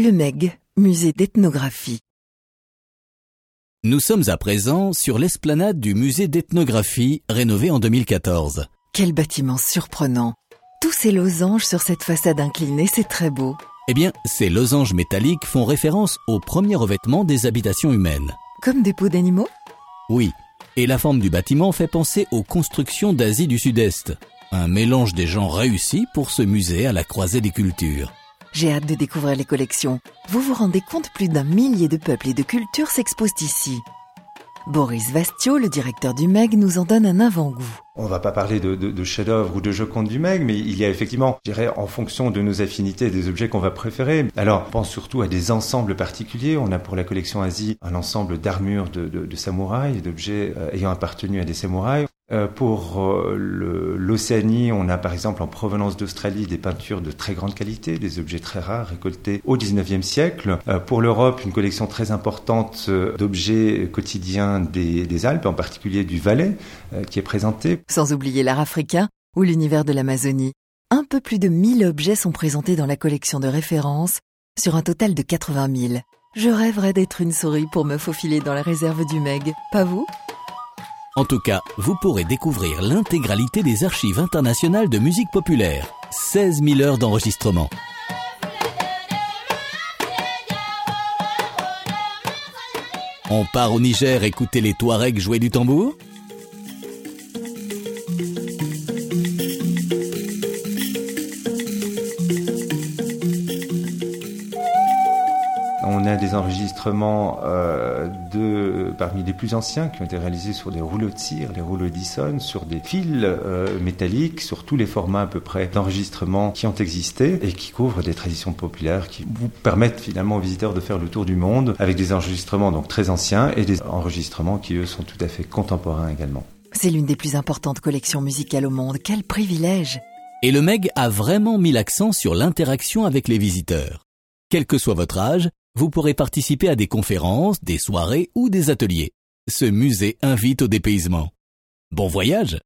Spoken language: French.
Le MEG, musée d'ethnographie. Nous sommes à présent sur l'esplanade du musée d'ethnographie rénové en 2014. Quel bâtiment surprenant. Tous ces losanges sur cette façade inclinée, c'est très beau. Eh bien, ces losanges métalliques font référence au premier revêtement des habitations humaines. Comme des peaux d'animaux? Oui, et la forme du bâtiment fait penser aux constructions d'Asie du Sud-Est. Un mélange des gens réussis pour ce musée à la croisée des cultures. J'ai hâte de découvrir les collections. Vous vous rendez compte, plus d'un millier de peuples et de cultures s'exposent ici. Boris Vastio, le directeur du MEG, nous en donne un avant-goût. On va pas parler de, chef-d'œuvre ou de Joconde du MEG, mais il y a effectivement, je dirais, en fonction de nos affinités, des objets qu'on va préférer. Alors, pense surtout à des ensembles particuliers. On a pour la collection Asie un ensemble d'armures de, de, de samouraïs, d'objets euh, ayant appartenu à des samouraïs. Euh, pour euh, l'Océanie, on a par exemple en provenance d'Australie des peintures de très grande qualité, des objets très rares récoltés au 19e siècle. Euh, pour l'Europe, une collection très importante d'objets quotidiens des, des, Alpes, en particulier du Valais, qui est présentée. Sans oublier l'art africain ou l'univers de l'Amazonie. Un peu plus de 1000 objets sont présentés dans la collection de référence, sur un total de 80 000. Je rêverais d'être une souris pour me faufiler dans la réserve du Meg, pas vous? En tout cas, vous pourrez découvrir l'intégralité des archives internationales de musique populaire. 16 000 heures d'enregistrement. On part au Niger écouter les Touaregs jouer du tambour? On a des enregistrements euh, de parmi les plus anciens qui ont été réalisés sur des rouleaux de cire, les rouleaux Edison, sur des fils euh, métalliques, sur tous les formats à peu près d'enregistrements qui ont existé et qui couvrent des traditions populaires qui vous permettent finalement aux visiteurs de faire le tour du monde avec des enregistrements donc très anciens et des enregistrements qui eux sont tout à fait contemporains également. C'est l'une des plus importantes collections musicales au monde. Quel privilège Et le MEG a vraiment mis l'accent sur l'interaction avec les visiteurs. Quel que soit votre âge, vous pourrez participer à des conférences, des soirées ou des ateliers. Ce musée invite au dépaysement. Bon voyage